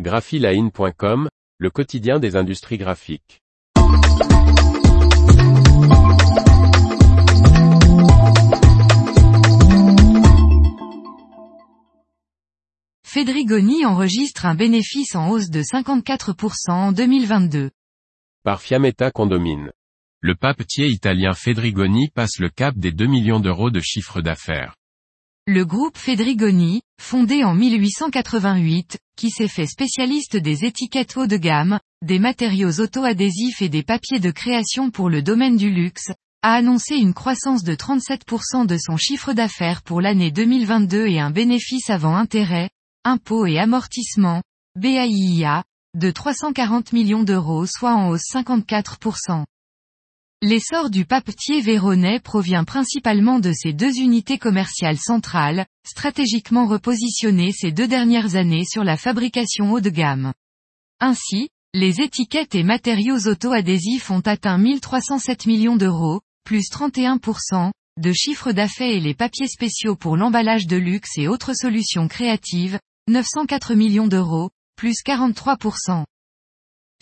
graphiline.com, le quotidien des industries graphiques. Fedrigoni enregistre un bénéfice en hausse de 54% en 2022. Par Fiametta Condomine. Le papetier italien Fedrigoni passe le cap des 2 millions d'euros de chiffre d'affaires. Le groupe Fedrigoni, fondé en 1888, qui s'est fait spécialiste des étiquettes haut de gamme, des matériaux auto-adhésifs et des papiers de création pour le domaine du luxe, a annoncé une croissance de 37% de son chiffre d'affaires pour l'année 2022 et un bénéfice avant intérêt, impôts et amortissement, BAIIA, de 340 millions d'euros soit en hausse 54%. L'essor du papetier véronnais provient principalement de ces deux unités commerciales centrales, stratégiquement repositionnées ces deux dernières années sur la fabrication haut de gamme. Ainsi, les étiquettes et matériaux auto-adhésifs ont atteint 1307 millions d'euros, plus 31%, de chiffre d'affaires et les papiers spéciaux pour l'emballage de luxe et autres solutions créatives, 904 millions d'euros, plus 43%.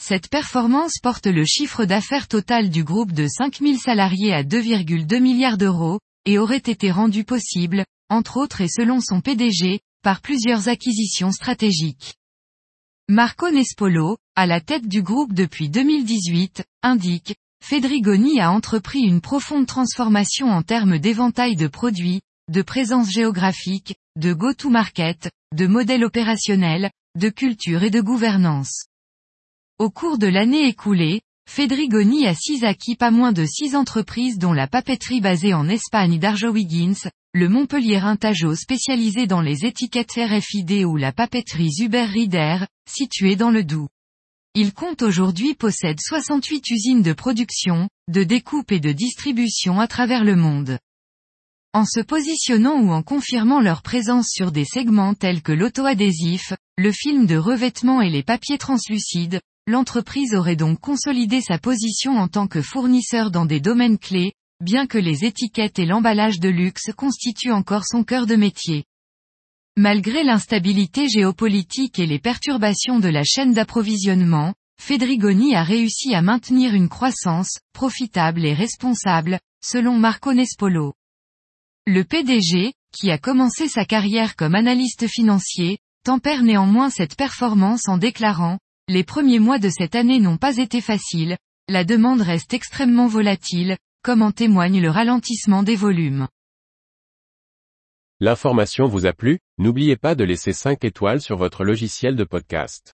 Cette performance porte le chiffre d'affaires total du groupe de 5000 salariés à 2,2 milliards d'euros, et aurait été rendu possible, entre autres et selon son PDG, par plusieurs acquisitions stratégiques. Marco Nespolo, à la tête du groupe depuis 2018, indique, Fedrigoni a entrepris une profonde transformation en termes d'éventail de produits, de présence géographique, de go-to-market, de modèle opérationnel, de culture et de gouvernance. Au cours de l'année écoulée, Fedrigoni a six acquis pas moins de six entreprises dont la papeterie basée en Espagne d'Arjowiggins, le Montpellier Intajo spécialisé dans les étiquettes RFID ou la papeterie Zuber Rieder, située dans le Doubs. Il compte aujourd'hui possède 68 usines de production, de découpe et de distribution à travers le monde. En se positionnant ou en confirmant leur présence sur des segments tels que l'auto-adhésif, le film de revêtement et les papiers translucides, L'entreprise aurait donc consolidé sa position en tant que fournisseur dans des domaines clés, bien que les étiquettes et l'emballage de luxe constituent encore son cœur de métier. Malgré l'instabilité géopolitique et les perturbations de la chaîne d'approvisionnement, Fedrigoni a réussi à maintenir une croissance, profitable et responsable, selon Marco Nespolo. Le PDG, qui a commencé sa carrière comme analyste financier, tempère néanmoins cette performance en déclarant, les premiers mois de cette année n'ont pas été faciles, la demande reste extrêmement volatile, comme en témoigne le ralentissement des volumes. L'information vous a plu, n'oubliez pas de laisser 5 étoiles sur votre logiciel de podcast.